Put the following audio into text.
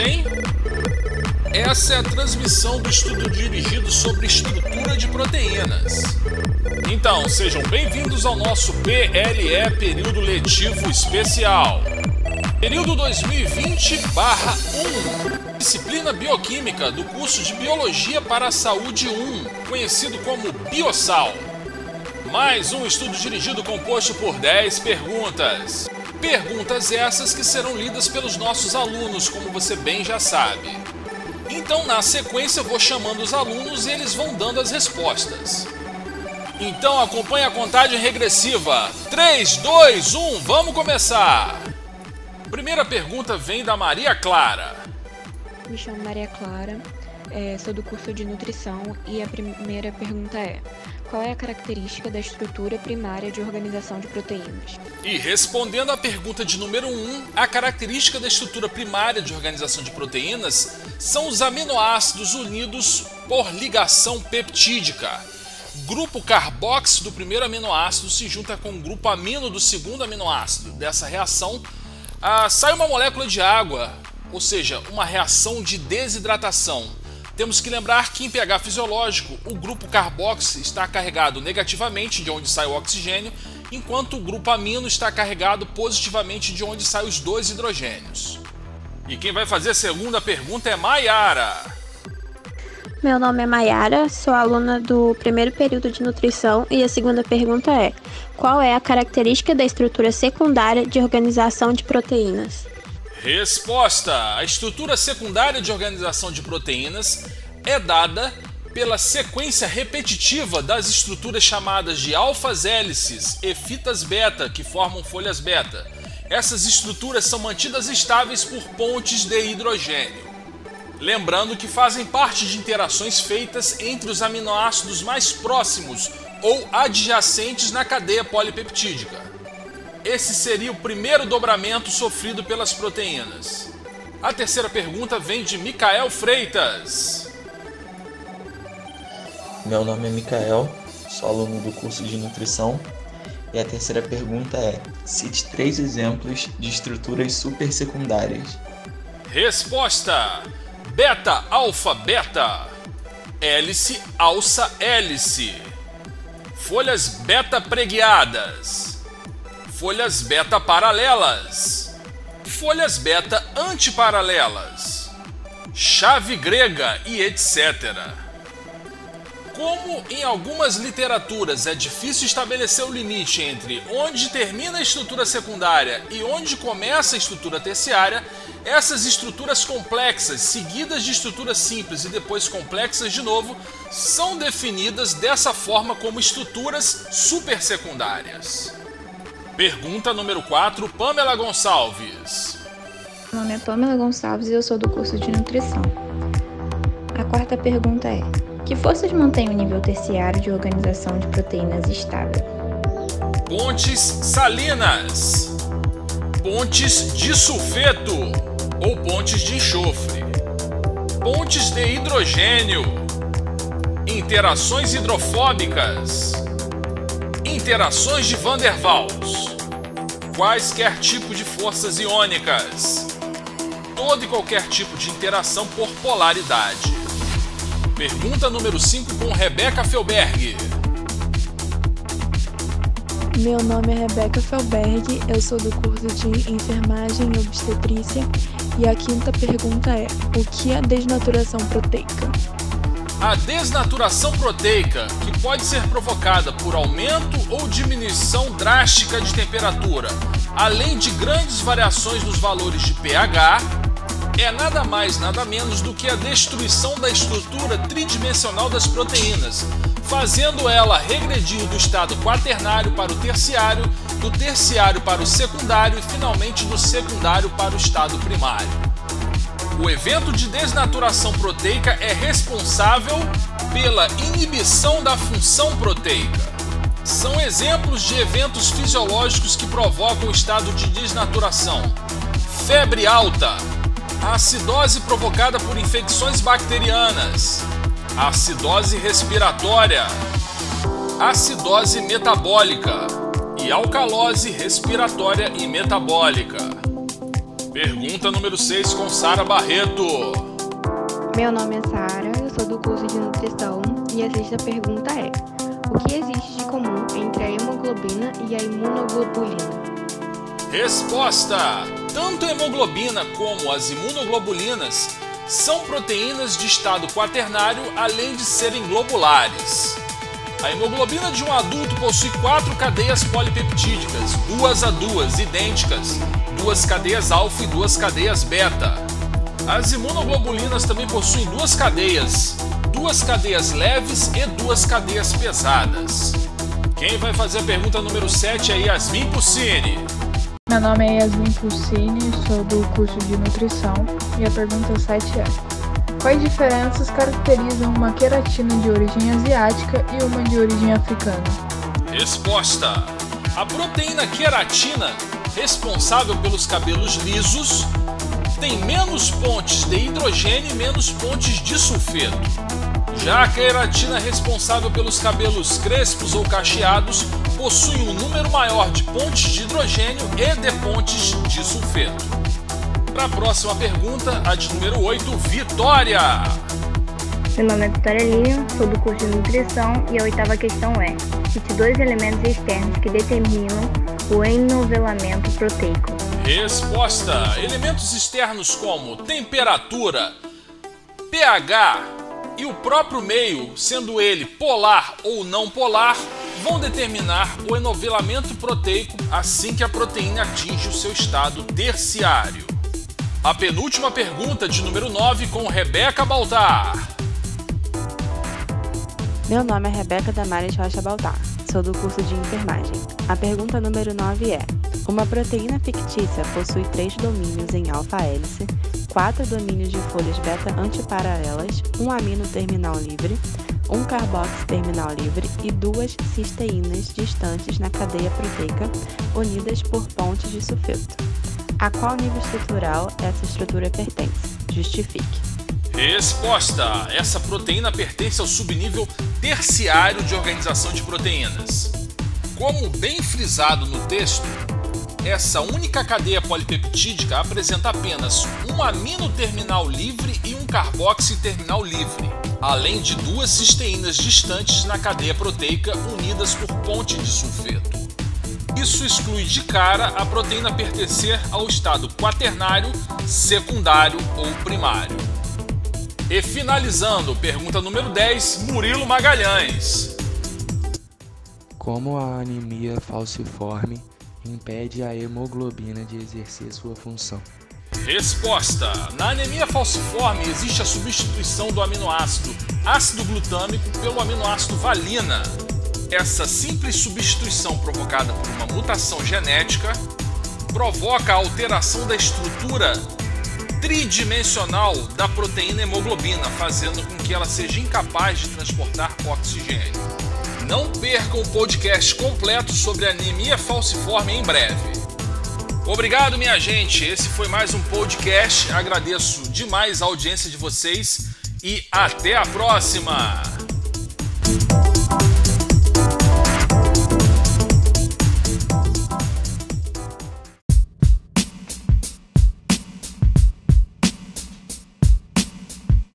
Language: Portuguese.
hein? Essa é a transmissão do estudo dirigido sobre estrutura de proteínas. Então, sejam bem-vindos ao nosso PLE Período Letivo Especial. Período 2020-1, disciplina bioquímica do curso de Biologia para a Saúde 1, conhecido como Biosal. Mais um estudo dirigido composto por 10 perguntas. Perguntas essas que serão lidas pelos nossos alunos, como você bem já sabe. Então, na sequência, vou chamando os alunos e eles vão dando as respostas. Então, acompanhe a contagem regressiva. 3, 2, 1, vamos começar! Primeira pergunta vem da Maria Clara. Me chamo Maria Clara, é, sou do curso de nutrição e a primeira pergunta é: qual é a característica da estrutura primária de organização de proteínas? E respondendo à pergunta de número 1, um, a característica da estrutura primária de organização de proteínas são os aminoácidos unidos por ligação peptídica. Grupo carboxo do primeiro aminoácido se junta com o grupo amino do segundo aminoácido. Dessa reação, ah, sai uma molécula de água, ou seja, uma reação de desidratação. Temos que lembrar que em pH fisiológico, o grupo carboxy está carregado negativamente de onde sai o oxigênio, enquanto o grupo amino está carregado positivamente de onde saem os dois hidrogênios. E quem vai fazer a segunda pergunta é Maiara. Meu nome é Maiara, sou aluna do primeiro período de nutrição e a segunda pergunta é: qual é a característica da estrutura secundária de organização de proteínas? Resposta: A estrutura secundária de organização de proteínas é dada pela sequência repetitiva das estruturas chamadas de alfas hélices e fitas beta, que formam folhas beta. Essas estruturas são mantidas estáveis por pontes de hidrogênio. Lembrando que fazem parte de interações feitas entre os aminoácidos mais próximos ou adjacentes na cadeia polipeptídica. Esse seria o primeiro dobramento sofrido pelas proteínas. A terceira pergunta vem de Micael Freitas. Meu nome é Micael, sou aluno do curso de nutrição. E a terceira pergunta é: cite três exemplos de estruturas supersecundárias. Resposta: beta, alfa, beta, hélice, alça, hélice, folhas beta preguiadas, folhas beta paralelas, folhas beta antiparalelas, chave grega e etc. Como em algumas literaturas é difícil estabelecer o limite entre onde termina a estrutura secundária e onde começa a estrutura terciária, essas estruturas complexas, seguidas de estruturas simples e depois complexas de novo, são definidas dessa forma como estruturas supersecundárias. Pergunta número 4, Pamela Gonçalves. Meu nome é Pamela Gonçalves e eu sou do curso de nutrição. A quarta pergunta é: que forças mantêm o nível terciário de organização de proteínas estável? Pontes salinas, pontes de sulfeto ou pontes de enxofre, pontes de hidrogênio, interações hidrofóbicas, interações de Van der Waals, quaisquer tipo de forças iônicas, todo e qualquer tipo de interação por polaridade. Pergunta número 5 com Rebeca Felberg. Meu nome é Rebeca Felberg, eu sou do curso de Enfermagem e Obstetrícia e a quinta pergunta é: o que é desnaturação proteica? A desnaturação proteica, pode ser provocada por aumento ou diminuição drástica de temperatura, além de grandes variações nos valores de pH, é nada mais, nada menos do que a destruição da estrutura tridimensional das proteínas, fazendo ela regredir do estado quaternário para o terciário, do terciário para o secundário e finalmente do secundário para o estado primário. O evento de desnaturação proteica é responsável pela inibição da função proteica. São exemplos de eventos fisiológicos que provocam o estado de desnaturação: febre alta, acidose provocada por infecções bacterianas, acidose respiratória, acidose metabólica e alcalose respiratória e metabólica. Pergunta número 6 com Sara Barreto. Meu nome é Sara, do curso de nutrição e a sexta pergunta é: O que existe de comum entre a hemoglobina e a imunoglobulina? Resposta: Tanto a hemoglobina como as imunoglobulinas são proteínas de estado quaternário, além de serem globulares. A hemoglobina de um adulto possui quatro cadeias polipeptídicas, duas a duas, idênticas, duas cadeias alfa e duas cadeias beta. As imunoglobulinas também possuem duas cadeias, duas cadeias leves e duas cadeias pesadas. Quem vai fazer a pergunta número 7 é Yasmin Puccini. Meu nome é Yasmin Pulcini, sou do curso de nutrição e a pergunta 7 é: Quais diferenças caracterizam uma queratina de origem asiática e uma de origem africana? Resposta: A proteína queratina, responsável pelos cabelos lisos, tem menos pontes de hidrogênio e menos pontes de sulfeto. Já a queratina responsável pelos cabelos crespos ou cacheados possui um número maior de pontes de hidrogênio e de pontes de sulfeto. Para a próxima pergunta, a de número 8, Vitória. Meu nome é Vitória Linho, sou do curso de nutrição e a oitava questão é: cite dois elementos externos que determinam o enovelamento proteico. Resposta: elementos externos como temperatura, pH e o próprio meio, sendo ele polar ou não polar, vão determinar o enovelamento proteico assim que a proteína atinge o seu estado terciário. A penúltima pergunta de número 9 com Rebeca Baltar. Meu nome é Rebeca Damares Rocha Baltar, sou do curso de enfermagem. A pergunta número 9 é: Uma proteína fictícia possui três domínios em alfa-hélice, quatro domínios de folhas beta antiparalelas, um amino terminal livre, um carboxy terminal livre e duas cisteínas distantes na cadeia proteica unidas por pontes de sulfeto. A qual nível estrutural essa estrutura pertence? Justifique. Resposta: Essa proteína pertence ao subnível terciário de organização de proteínas. Como bem frisado no texto, essa única cadeia polipeptídica apresenta apenas um amino terminal livre e um carboxy terminal livre, além de duas cisteínas distantes na cadeia proteica unidas por ponte de sulfeto. Isso exclui de cara a proteína pertencer ao estado quaternário, secundário ou primário. E finalizando, pergunta número 10, Murilo Magalhães. Como a anemia falciforme impede a hemoglobina de exercer sua função? Resposta: Na anemia falciforme existe a substituição do aminoácido ácido glutâmico pelo aminoácido valina. Essa simples substituição provocada por uma mutação genética provoca a alteração da estrutura tridimensional da proteína hemoglobina, fazendo com que ela seja incapaz de transportar oxigênio. Não percam o podcast completo sobre anemia falciforme em breve. Obrigado, minha gente. Esse foi mais um podcast. Agradeço demais a audiência de vocês e até a próxima!